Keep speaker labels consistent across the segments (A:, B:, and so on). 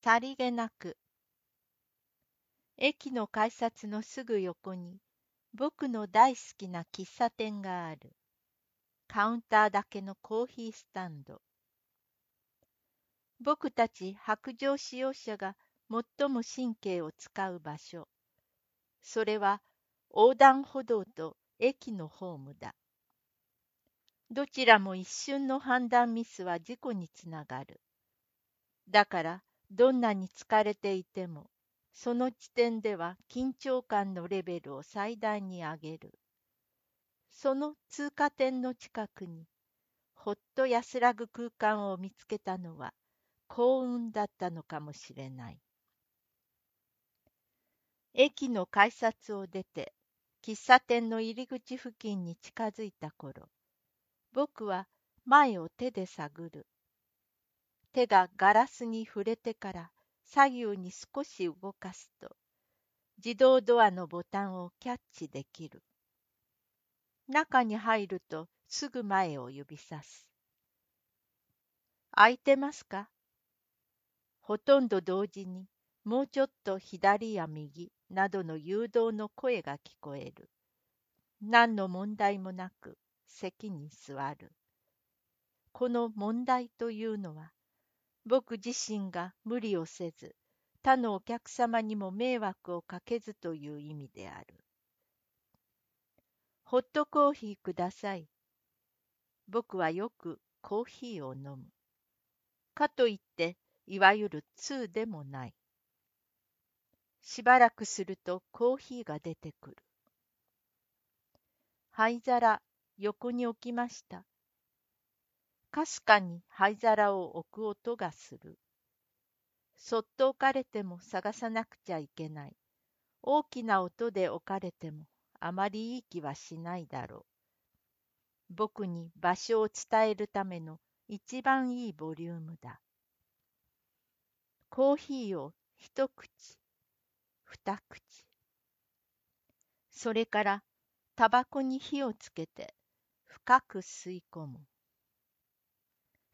A: さりげなく。駅の改札のすぐ横に僕の大好きな喫茶店がある。カウンターだけのコーヒースタンド。僕たち白状使用者が最も神経を使う場所。それは横断歩道と駅のホームだ。どちらも一瞬の判断ミスは事故につながる。だからどんなに疲れていても、その地点では緊張感のレベルを最大に上げる。その通過点の近くに、ほっと安らぐ空間を見つけたのは幸運だったのかもしれない。駅の改札を出て、喫茶店の入り口付近に近づいた頃、僕は前を手で探る。手がガラスに触れてから左右に少し動かすと自動ドアのボタンをキャッチできる。中に入るとすぐ前を指さす。空いてますか？ほとんど同時にもうちょっと左や右などの誘導の声が聞こえる。何の問題もなく席に座る。この問題というのは僕自身が無理をせず、他のお客様にも迷惑をかけずという意味である。ホットコーヒーください。僕はよくコーヒーを飲む。かといって、いわゆる通でもない。しばらくするとコーヒーが出てくる。灰皿、横に置きました。かすかに灰皿を置く音がする。そっと置かれても探さなくちゃいけない。大きな音で置かれてもあまりいい気はしないだろう。僕に場所を伝えるための一番いいボリュームだ。コーヒーを一口、二口。それからタバコに火をつけて深く吸い込む。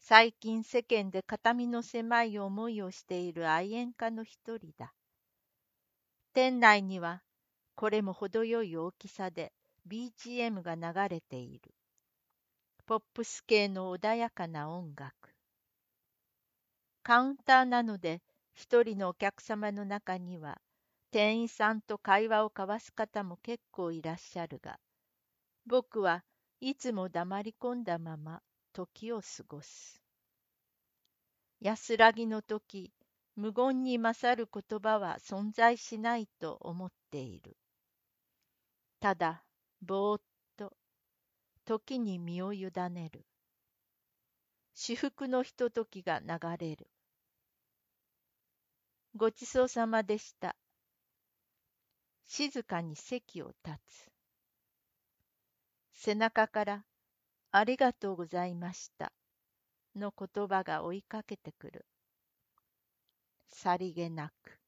A: 最近世間で肩身の狭い思いをしている愛煙家の一人だ。店内にはこれも程よい大きさで BGM が流れている。ポップス系の穏やかな音楽。カウンターなので一人のお客様の中には店員さんと会話を交わす方も結構いらっしゃるが、僕はいつも黙り込んだまま時を過ごす。安らぎの時、無言に勝る言葉は存在しないと思っている。ただ、ぼーっと、時に身を委ねる。至福のひとときが流れる。ごちそうさまでした。静かに席を立つ。背中からありがとうございましたの言葉が追いかけてくる。さりげなく。